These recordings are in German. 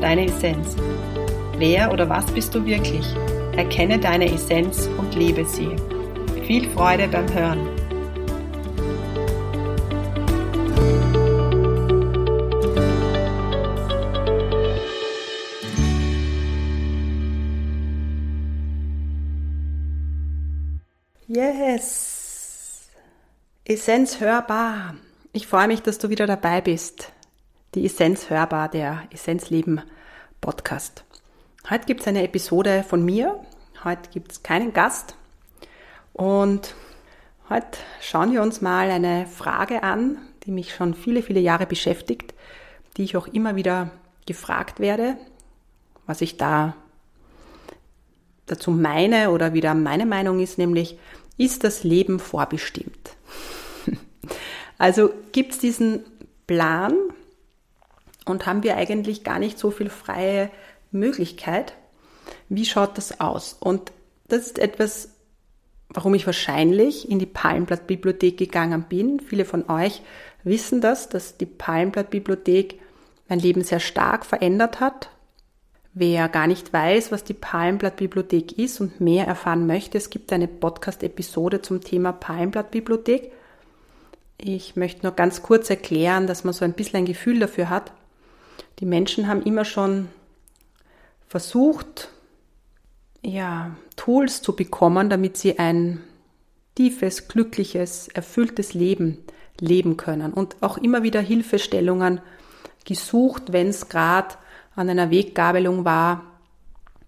deine Essenz. Wer oder was bist du wirklich? Erkenne deine Essenz und lebe sie. Viel Freude beim Hören. Yes! Essenz hörbar. Ich freue mich, dass du wieder dabei bist die Essenz hörbar, der Essenzleben Podcast. Heute gibt es eine Episode von mir. Heute gibt es keinen Gast. Und heute schauen wir uns mal eine Frage an, die mich schon viele, viele Jahre beschäftigt, die ich auch immer wieder gefragt werde, was ich da dazu meine oder wieder meine Meinung ist, nämlich, ist das Leben vorbestimmt? Also gibt es diesen Plan, und haben wir eigentlich gar nicht so viel freie Möglichkeit. Wie schaut das aus? Und das ist etwas, warum ich wahrscheinlich in die Palmblattbibliothek gegangen bin. Viele von euch wissen das, dass die Palmblattbibliothek mein Leben sehr stark verändert hat. Wer gar nicht weiß, was die Palmblattbibliothek ist und mehr erfahren möchte, es gibt eine Podcast-Episode zum Thema Palmblattbibliothek. Ich möchte nur ganz kurz erklären, dass man so ein bisschen ein Gefühl dafür hat. Die Menschen haben immer schon versucht, ja, Tools zu bekommen, damit sie ein tiefes, glückliches, erfülltes Leben leben können und auch immer wieder Hilfestellungen gesucht, wenn es gerade an einer Weggabelung war.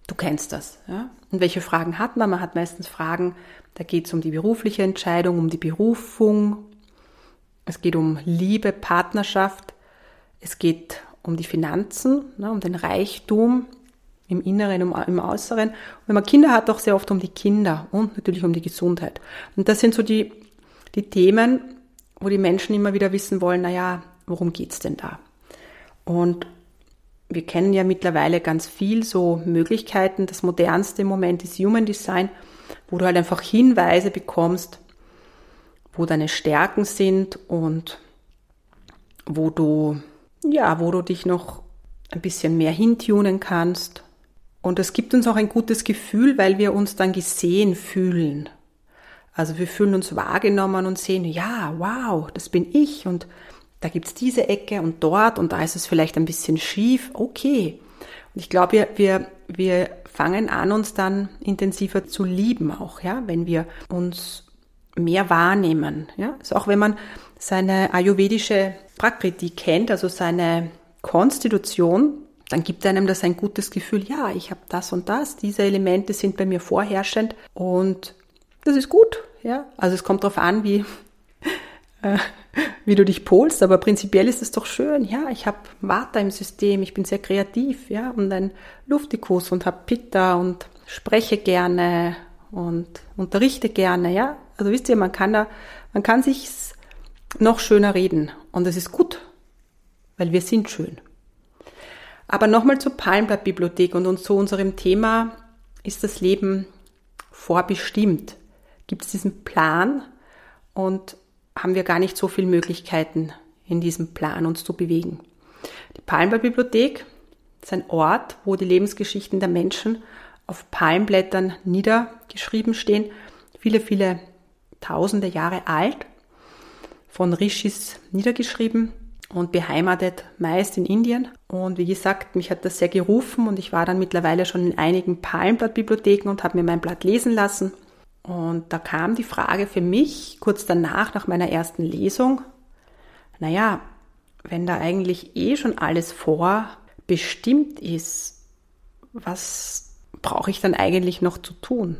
Du kennst das. Ja? Und welche Fragen hat man? Man hat meistens Fragen, da geht es um die berufliche Entscheidung, um die Berufung, es geht um Liebe, Partnerschaft, es geht um die Finanzen, ne, um den Reichtum im Inneren, um, im Äußeren. Und wenn man Kinder hat, auch sehr oft um die Kinder und natürlich um die Gesundheit. Und das sind so die, die Themen, wo die Menschen immer wieder wissen wollen, naja, worum geht's denn da? Und wir kennen ja mittlerweile ganz viel so Möglichkeiten. Das modernste im Moment ist Human Design, wo du halt einfach Hinweise bekommst, wo deine Stärken sind und wo du ja, wo du dich noch ein bisschen mehr hintunen kannst. Und es gibt uns auch ein gutes Gefühl, weil wir uns dann gesehen fühlen. Also wir fühlen uns wahrgenommen und sehen, ja, wow, das bin ich und da gibt's diese Ecke und dort und da ist es vielleicht ein bisschen schief, okay. Und ich glaube, wir, wir, wir fangen an, uns dann intensiver zu lieben auch, ja, wenn wir uns mehr wahrnehmen. Ja? Also auch wenn man seine ayurvedische Prakriti kennt, also seine Konstitution, dann gibt einem das ein gutes Gefühl, ja, ich habe das und das, diese Elemente sind bei mir vorherrschend und das ist gut. Ja? Also es kommt darauf an, wie, äh, wie du dich polst, aber prinzipiell ist es doch schön. Ja, ich habe Vata im System, ich bin sehr kreativ, ja, und ein Luftikus und habe Pitta und spreche gerne und unterrichte gerne, ja. Also wisst ihr, man kann da, man kann sich noch schöner reden und es ist gut, weil wir sind schön. Aber nochmal zur Palmblattbibliothek und zu unserem Thema, ist das Leben vorbestimmt? Gibt es diesen Plan und haben wir gar nicht so viele Möglichkeiten in diesem Plan uns zu bewegen? Die Palmblattbibliothek ist ein Ort, wo die Lebensgeschichten der Menschen auf Palmblättern niedergeschrieben stehen, viele, viele tausende Jahre alt, von Rishis niedergeschrieben und beheimatet meist in Indien. Und wie gesagt, mich hat das sehr gerufen und ich war dann mittlerweile schon in einigen Palmblattbibliotheken und habe mir mein Blatt lesen lassen. Und da kam die Frage für mich kurz danach, nach meiner ersten Lesung, naja, wenn da eigentlich eh schon alles vorbestimmt ist, was brauche ich dann eigentlich noch zu tun?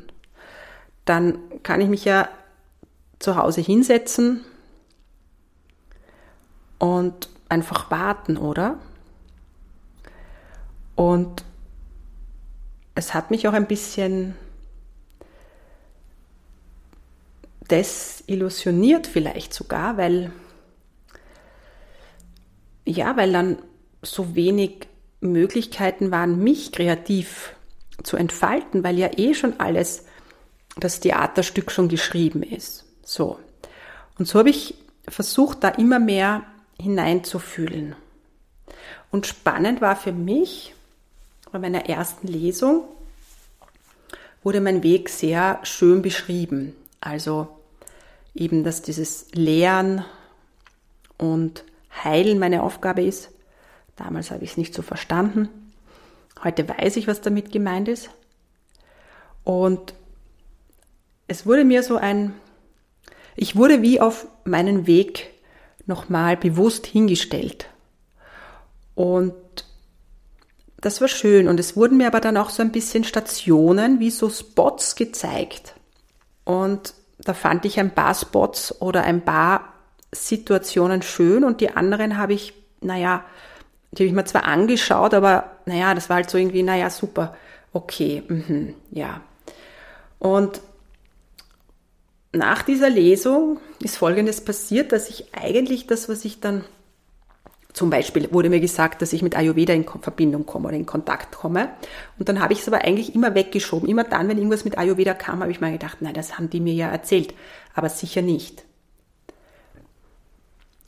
Dann kann ich mich ja zu Hause hinsetzen und einfach warten, oder? Und es hat mich auch ein bisschen desillusioniert vielleicht sogar, weil ja, weil dann so wenig Möglichkeiten waren, mich kreativ zu entfalten, weil ja eh schon alles das Theaterstück schon geschrieben ist. So. Und so habe ich versucht, da immer mehr hineinzufühlen. Und spannend war für mich, bei meiner ersten Lesung wurde mein Weg sehr schön beschrieben. Also eben, dass dieses Lehren und Heilen meine Aufgabe ist. Damals habe ich es nicht so verstanden. Heute weiß ich, was damit gemeint ist. Und es wurde mir so ein, ich wurde wie auf meinen Weg nochmal bewusst hingestellt. Und das war schön. Und es wurden mir aber dann auch so ein bisschen Stationen, wie so Spots gezeigt. Und da fand ich ein paar Spots oder ein paar Situationen schön und die anderen habe ich, naja, die habe ich mir zwar angeschaut, aber naja, das war halt so irgendwie, naja, super, okay, mh, ja. Und nach dieser Lesung ist Folgendes passiert, dass ich eigentlich das, was ich dann zum Beispiel wurde mir gesagt, dass ich mit Ayurveda in Verbindung komme oder in Kontakt komme. Und dann habe ich es aber eigentlich immer weggeschoben. Immer dann, wenn irgendwas mit Ayurveda kam, habe ich mir gedacht, nein, das haben die mir ja erzählt. Aber sicher nicht.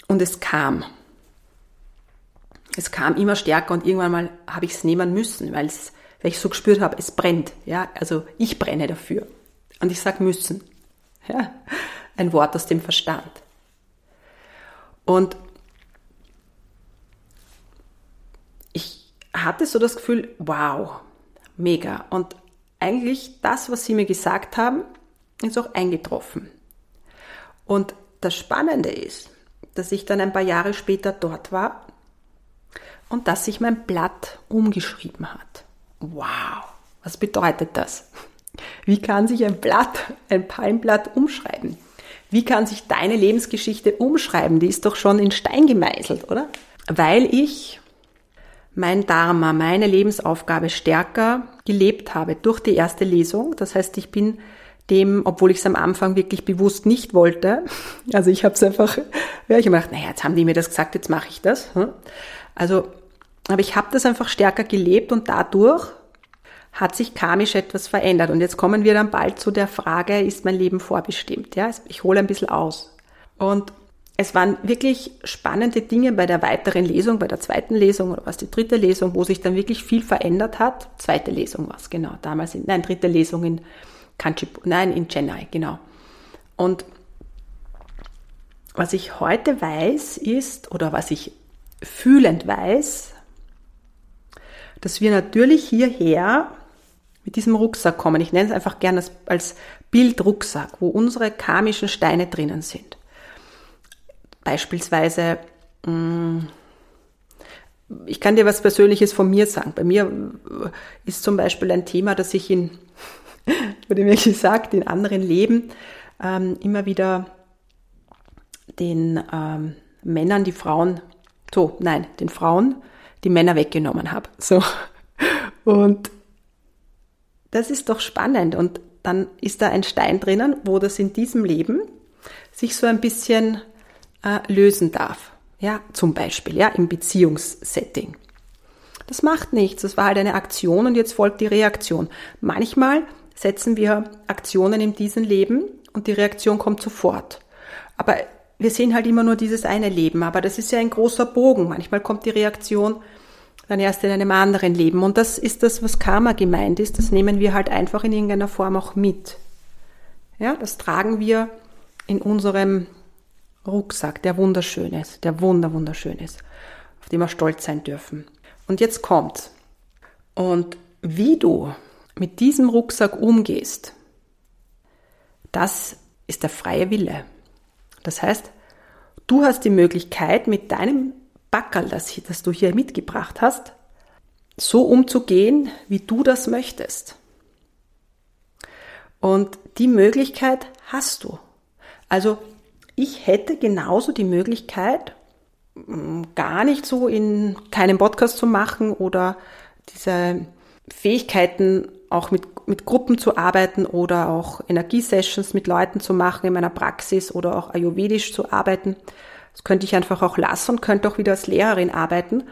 Und es kam. Es kam immer stärker und irgendwann mal habe ich es nehmen müssen, weil ich so gespürt habe, es brennt. Ja, also ich brenne dafür. Und ich sage müssen. Ja, ein Wort aus dem Verstand. Und hatte so das Gefühl, wow, mega. Und eigentlich das, was sie mir gesagt haben, ist auch eingetroffen. Und das Spannende ist, dass ich dann ein paar Jahre später dort war und dass sich mein Blatt umgeschrieben hat. Wow, was bedeutet das? Wie kann sich ein Blatt, ein Palmblatt umschreiben? Wie kann sich deine Lebensgeschichte umschreiben? Die ist doch schon in Stein gemeißelt, oder? Weil ich mein Dharma, meine Lebensaufgabe stärker gelebt habe durch die erste Lesung. Das heißt, ich bin dem, obwohl ich es am Anfang wirklich bewusst nicht wollte, also ich habe es einfach, ja, ich habe gedacht, naja, jetzt haben die mir das gesagt, jetzt mache ich das. Hm? Also, aber ich habe das einfach stärker gelebt und dadurch hat sich karmisch etwas verändert. Und jetzt kommen wir dann bald zu der Frage, ist mein Leben vorbestimmt? Ja, ich hole ein bisschen aus. Und es waren wirklich spannende Dinge bei der weiteren Lesung, bei der zweiten Lesung oder was die dritte Lesung, wo sich dann wirklich viel verändert hat. Zweite Lesung war es, genau. Damals, in, nein, dritte Lesung in Kanchipur, nein, in Chennai, genau. Und was ich heute weiß ist, oder was ich fühlend weiß, dass wir natürlich hierher mit diesem Rucksack kommen. Ich nenne es einfach gerne als, als Bildrucksack, wo unsere karmischen Steine drinnen sind. Beispielsweise, mm, ich kann dir was Persönliches von mir sagen. Bei mir ist zum Beispiel ein Thema, dass ich in, wurde mir gesagt, in anderen Leben ähm, immer wieder den ähm, Männern die Frauen, so, nein, den Frauen die Männer weggenommen habe. So. Und das ist doch spannend. Und dann ist da ein Stein drinnen, wo das in diesem Leben sich so ein bisschen äh, lösen darf. Ja, zum Beispiel, ja, im Beziehungssetting. Das macht nichts. Das war halt eine Aktion und jetzt folgt die Reaktion. Manchmal setzen wir Aktionen in diesem Leben und die Reaktion kommt sofort. Aber wir sehen halt immer nur dieses eine Leben. Aber das ist ja ein großer Bogen. Manchmal kommt die Reaktion dann erst in einem anderen Leben. Und das ist das, was Karma gemeint ist. Das nehmen wir halt einfach in irgendeiner Form auch mit. Ja, das tragen wir in unserem Rucksack, der wunderschön ist, der wunder, wunderschön ist, auf den wir stolz sein dürfen. Und jetzt kommt's. Und wie du mit diesem Rucksack umgehst, das ist der freie Wille. Das heißt, du hast die Möglichkeit, mit deinem Backerl, das, das du hier mitgebracht hast, so umzugehen, wie du das möchtest. Und die Möglichkeit hast du. Also ich hätte genauso die Möglichkeit, mm, gar nicht so in keinen Podcast zu machen oder diese Fähigkeiten, auch mit, mit Gruppen zu arbeiten oder auch Energiesessions mit Leuten zu machen in meiner Praxis oder auch ayurvedisch zu arbeiten. Das könnte ich einfach auch lassen und könnte auch wieder als Lehrerin arbeiten.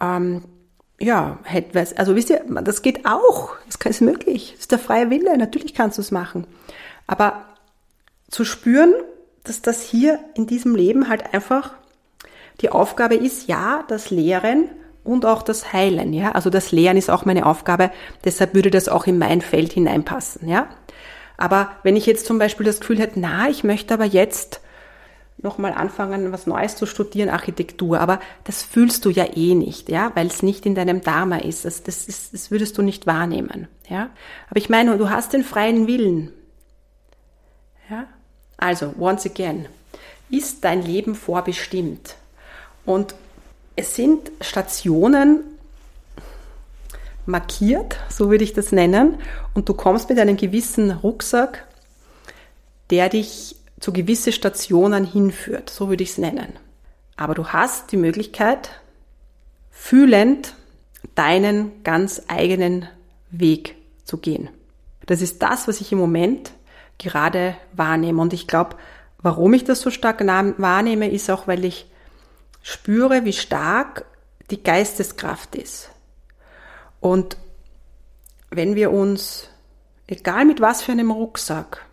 Ähm, ja, hätte also wisst ihr, das geht auch. Das ist möglich. Das ist der freie Wille. Natürlich kannst du es machen. Aber zu spüren, dass das hier in diesem Leben halt einfach die Aufgabe ist, ja, das Lehren und auch das Heilen, ja. Also das Lehren ist auch meine Aufgabe, deshalb würde das auch in mein Feld hineinpassen, ja. Aber wenn ich jetzt zum Beispiel das Gefühl hätte, na, ich möchte aber jetzt nochmal anfangen, was Neues zu studieren, Architektur, aber das fühlst du ja eh nicht, ja, weil es nicht in deinem Dharma ist. Das, das, ist, das würdest du nicht wahrnehmen, ja. Aber ich meine, du hast den freien Willen, ja. Also, once again, ist dein Leben vorbestimmt? Und es sind Stationen markiert, so würde ich das nennen, und du kommst mit einem gewissen Rucksack, der dich zu gewisse Stationen hinführt, so würde ich es nennen. Aber du hast die Möglichkeit, fühlend deinen ganz eigenen Weg zu gehen. Das ist das, was ich im Moment gerade wahrnehme. Und ich glaube, warum ich das so stark wahrnehme, ist auch, weil ich spüre, wie stark die Geisteskraft ist. Und wenn wir uns, egal mit was für einem Rucksack,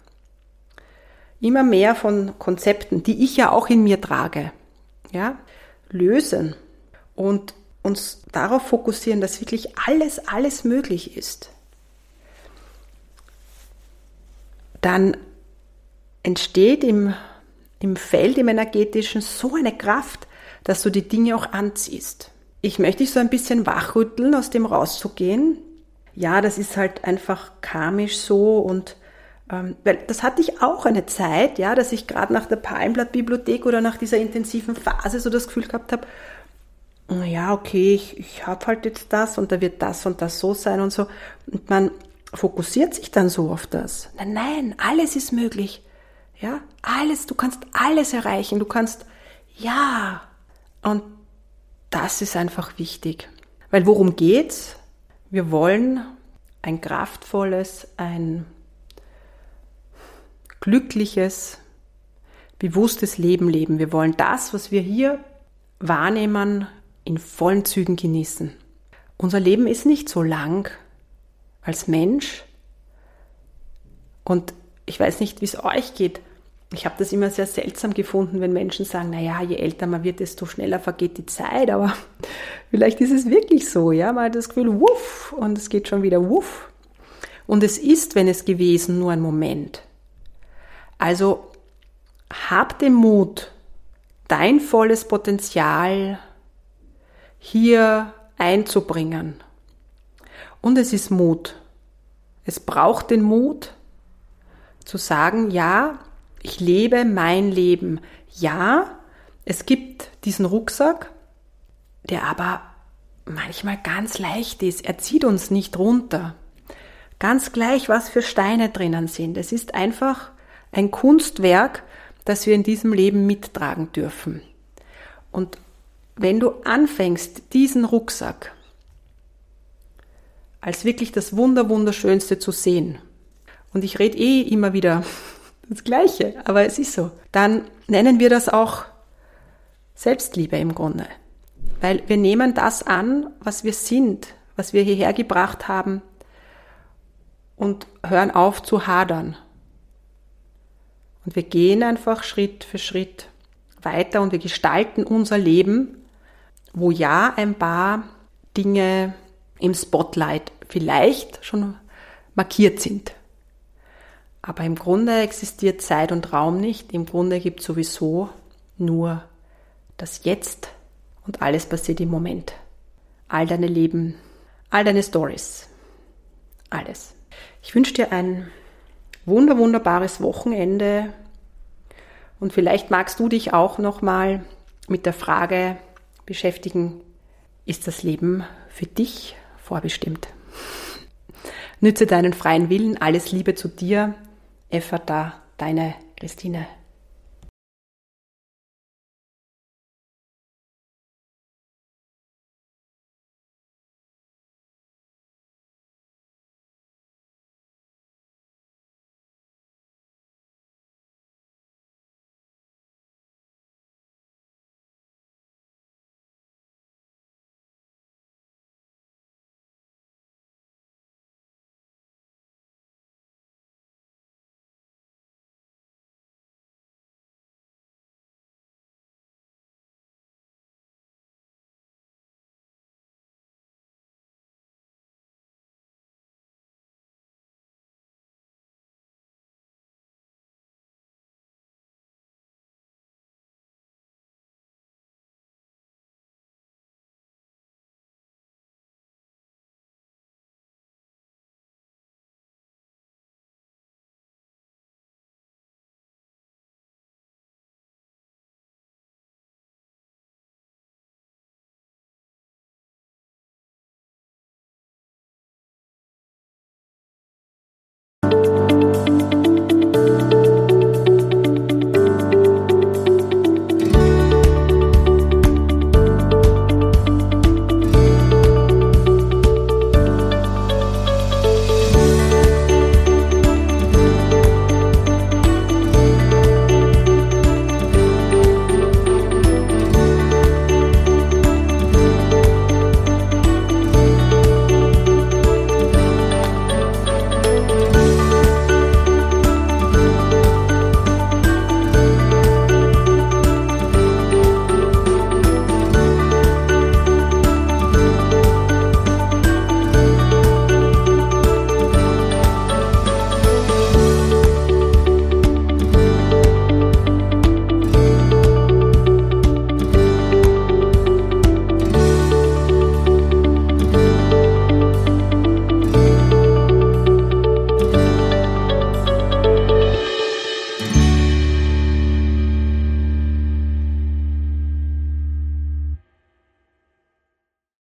immer mehr von Konzepten, die ich ja auch in mir trage, ja, lösen und uns darauf fokussieren, dass wirklich alles, alles möglich ist, dann entsteht im, im Feld, im energetischen, so eine Kraft, dass du die Dinge auch anziehst. Ich möchte dich so ein bisschen wachrütteln, aus dem rauszugehen. Ja, das ist halt einfach karmisch so und weil das hatte ich auch eine Zeit, ja, dass ich gerade nach der Palmblatt-Bibliothek oder nach dieser intensiven Phase so das Gefühl gehabt habe, ja, okay, ich, ich habe halt jetzt das und da wird das und das so sein und so. Und man fokussiert sich dann so auf das. Nein, nein, alles ist möglich. Ja, alles, du kannst alles erreichen. Du kannst, ja, und das ist einfach wichtig. Weil worum geht's? Wir wollen ein kraftvolles, ein glückliches, bewusstes Leben leben. Wir wollen das, was wir hier wahrnehmen, in vollen Zügen genießen. Unser Leben ist nicht so lang als Mensch. Und ich weiß nicht, wie es euch geht, ich habe das immer sehr seltsam gefunden, wenn Menschen sagen, na ja, je älter man wird, desto schneller vergeht die Zeit, aber vielleicht ist es wirklich so, ja, man hat das Gefühl, wuff, und es geht schon wieder wuff. Und es ist, wenn es gewesen, nur ein Moment. Also hab den Mut, dein volles Potenzial hier einzubringen. Und es ist Mut. Es braucht den Mut zu sagen, ja, ich lebe mein Leben. Ja, es gibt diesen Rucksack, der aber manchmal ganz leicht ist. Er zieht uns nicht runter. Ganz gleich, was für Steine drinnen sind. Es ist einfach ein Kunstwerk, das wir in diesem Leben mittragen dürfen. Und wenn du anfängst, diesen Rucksack als wirklich das Wunder, Wunderschönste zu sehen, und ich rede eh immer wieder das Gleiche, aber es ist so. Dann nennen wir das auch Selbstliebe im Grunde. Weil wir nehmen das an, was wir sind, was wir hierher gebracht haben und hören auf zu hadern. Und wir gehen einfach Schritt für Schritt weiter und wir gestalten unser Leben, wo ja ein paar Dinge im Spotlight vielleicht schon markiert sind. Aber im Grunde existiert Zeit und Raum nicht. Im Grunde gibt es sowieso nur das Jetzt und alles passiert im Moment. All deine Leben, all deine Stories, alles. Ich wünsche dir ein wunder wunderbares Wochenende und vielleicht magst du dich auch noch mal mit der Frage beschäftigen: Ist das Leben für dich vorbestimmt? Nütze deinen freien Willen, alles Liebe zu dir Effata, deine Christine.